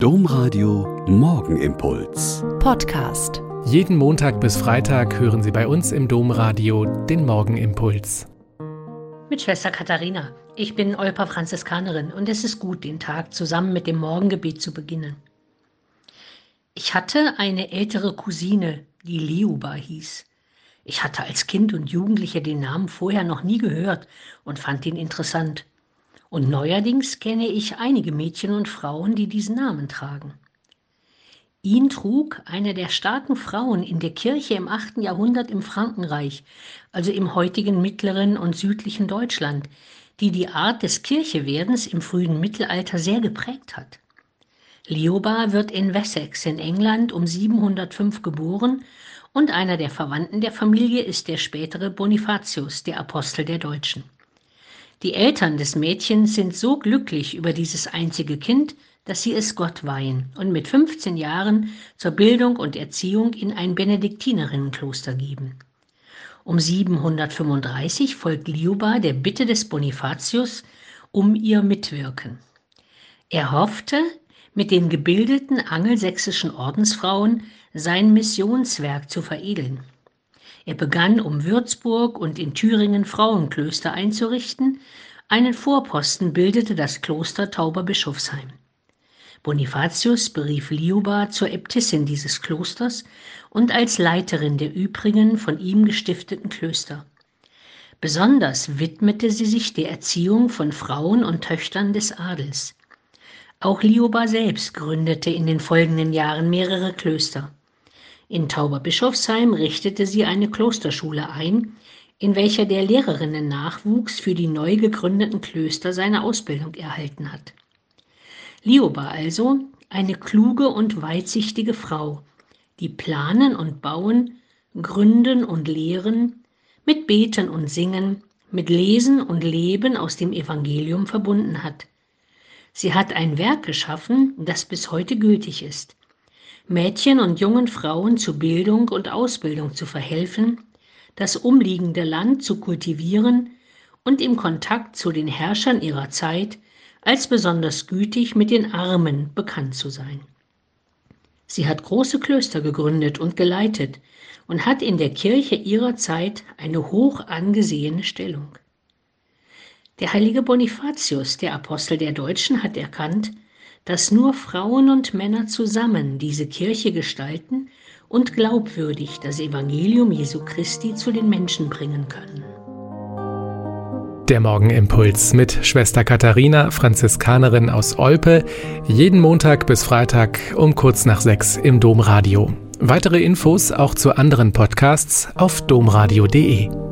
Domradio Morgenimpuls. Podcast. Jeden Montag bis Freitag hören Sie bei uns im Domradio den Morgenimpuls. Mit Schwester Katharina. Ich bin Olpa Franziskanerin und es ist gut, den Tag zusammen mit dem Morgengebet zu beginnen. Ich hatte eine ältere Cousine, die Leuba hieß. Ich hatte als Kind und Jugendliche den Namen vorher noch nie gehört und fand ihn interessant. Und neuerdings kenne ich einige Mädchen und Frauen, die diesen Namen tragen. Ihn trug eine der starken Frauen in der Kirche im 8. Jahrhundert im Frankenreich, also im heutigen mittleren und südlichen Deutschland, die die Art des Kirchewerdens im frühen Mittelalter sehr geprägt hat. Lioba wird in Wessex in England um 705 geboren und einer der Verwandten der Familie ist der spätere Bonifatius, der Apostel der Deutschen. Die Eltern des Mädchens sind so glücklich über dieses einzige Kind, dass sie es Gott weihen und mit 15 Jahren zur Bildung und Erziehung in ein Benediktinerinnenkloster geben. Um 735 folgt Liuba der Bitte des Bonifatius um ihr Mitwirken. Er hoffte, mit den gebildeten angelsächsischen Ordensfrauen sein Missionswerk zu veredeln. Er begann, um Würzburg und in Thüringen Frauenklöster einzurichten. Einen Vorposten bildete das Kloster Tauberbischofsheim. Bonifatius berief Lioba zur Äbtissin dieses Klosters und als Leiterin der übrigen von ihm gestifteten Klöster. Besonders widmete sie sich der Erziehung von Frauen und Töchtern des Adels. Auch Lioba selbst gründete in den folgenden Jahren mehrere Klöster. In Tauberbischofsheim richtete sie eine Klosterschule ein, in welcher der Lehrerinnen-Nachwuchs für die neu gegründeten Klöster seine Ausbildung erhalten hat. Lioba also eine kluge und weitsichtige Frau, die planen und bauen, gründen und lehren, mit Beten und Singen, mit Lesen und Leben aus dem Evangelium verbunden hat. Sie hat ein Werk geschaffen, das bis heute gültig ist. Mädchen und jungen Frauen zu Bildung und Ausbildung zu verhelfen, das umliegende Land zu kultivieren und im Kontakt zu den Herrschern ihrer Zeit als besonders gütig mit den Armen bekannt zu sein. Sie hat große Klöster gegründet und geleitet und hat in der Kirche ihrer Zeit eine hoch angesehene Stellung. Der heilige Bonifatius, der Apostel der Deutschen, hat erkannt, dass nur Frauen und Männer zusammen diese Kirche gestalten und glaubwürdig das Evangelium Jesu Christi zu den Menschen bringen können. Der Morgenimpuls mit Schwester Katharina, Franziskanerin aus Olpe, jeden Montag bis Freitag um kurz nach sechs im Domradio. Weitere Infos auch zu anderen Podcasts auf domradio.de.